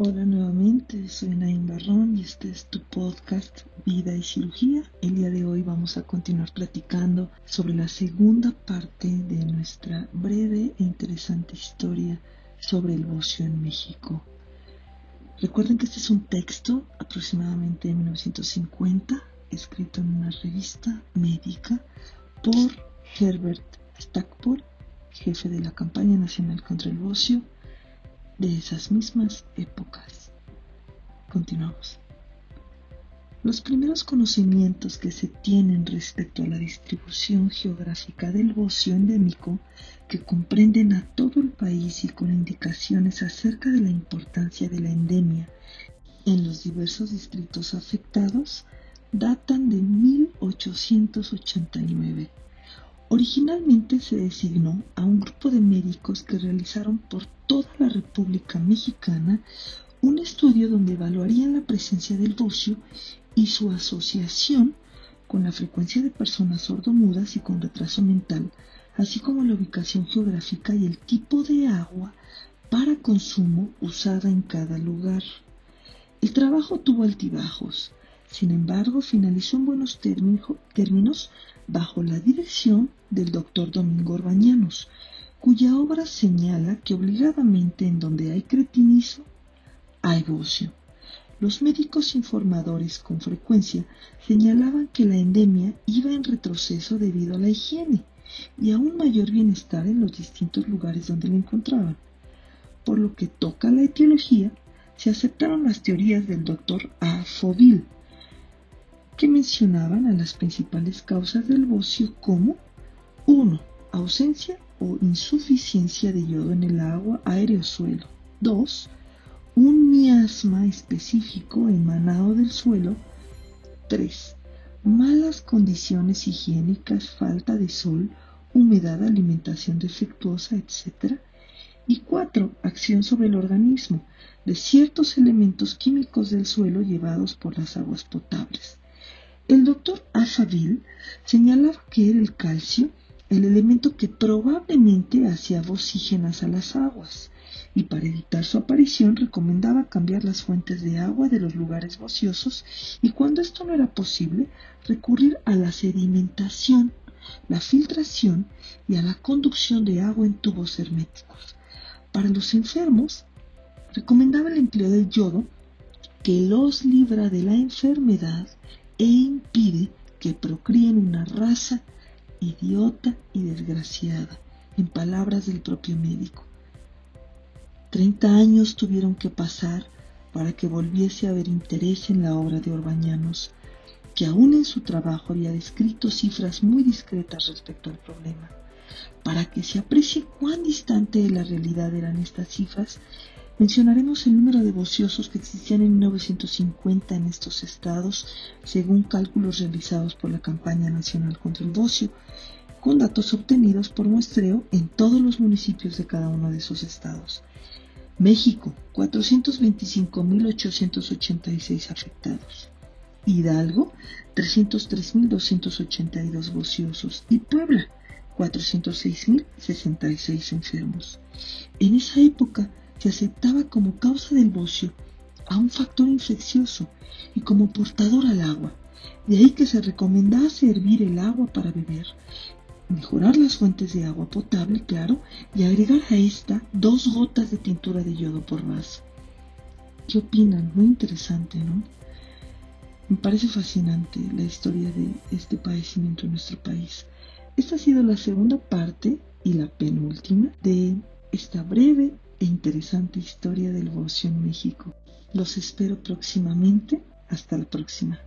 Hola nuevamente, soy Naim Barrón y este es tu podcast Vida y Cirugía. El día de hoy vamos a continuar platicando sobre la segunda parte de nuestra breve e interesante historia sobre el bocio en México. Recuerden que este es un texto aproximadamente de 1950, escrito en una revista médica por Herbert Stackpole, jefe de la campaña nacional contra el bocio de esas mismas épocas. Continuamos. Los primeros conocimientos que se tienen respecto a la distribución geográfica del bocio endémico, que comprenden a todo el país y con indicaciones acerca de la importancia de la endemia en los diversos distritos afectados, datan de 1889 Originalmente se designó a un grupo de médicos que realizaron por toda la República Mexicana un estudio donde evaluarían la presencia del bocio y su asociación con la frecuencia de personas sordomudas y con retraso mental, así como la ubicación geográfica y el tipo de agua para consumo usada en cada lugar. El trabajo tuvo altibajos, sin embargo finalizó en buenos términos bajo la dirección del doctor Domingo Orbañanos, cuya obra señala que obligadamente en donde hay cretinismo, hay bocio. Los médicos informadores con frecuencia señalaban que la endemia iba en retroceso debido a la higiene y a un mayor bienestar en los distintos lugares donde la encontraban. Por lo que toca la etiología, se aceptaron las teorías del doctor A. Foville, que mencionaban a las principales causas del bocio como 1. Ausencia o insuficiencia de yodo en el agua, aire o suelo. 2. Un miasma específico emanado del suelo. 3. Malas condiciones higiénicas, falta de sol, humedad, alimentación defectuosa, etc. Y 4. Acción sobre el organismo de ciertos elementos químicos del suelo llevados por las aguas potables. El doctor Afaville señalaba que era el calcio el elemento que probablemente hacía oxígenas a las aguas, y para evitar su aparición recomendaba cambiar las fuentes de agua de los lugares ociosos y cuando esto no era posible, recurrir a la sedimentación, la filtración y a la conducción de agua en tubos herméticos. Para los enfermos, recomendaba el empleo del yodo que los libra de la enfermedad e impide que procríen una raza idiota y desgraciada, en palabras del propio médico. Treinta años tuvieron que pasar para que volviese a haber interés en la obra de Orbañanos, que aún en su trabajo había descrito cifras muy discretas respecto al problema. Para que se aprecie cuán distante de la realidad eran estas cifras, Mencionaremos el número de vociosos que existían en 1950 en estos estados, según cálculos realizados por la Campaña Nacional contra el Bocio, con datos obtenidos por muestreo en todos los municipios de cada uno de esos estados. México, 425.886 afectados. Hidalgo, 303.282 vociosos. Y Puebla, 406.066 enfermos. En esa época, se aceptaba como causa del bocio a un factor infeccioso y como portador al agua. De ahí que se recomendase hervir el agua para beber, mejorar las fuentes de agua potable, claro, y agregar a esta dos gotas de tintura de yodo por vaso. ¿Qué opinan? Muy interesante, ¿no? Me parece fascinante la historia de este padecimiento en nuestro país. Esta ha sido la segunda parte y la penúltima de esta breve e interesante historia del bocio en México. Los espero próximamente. Hasta la próxima.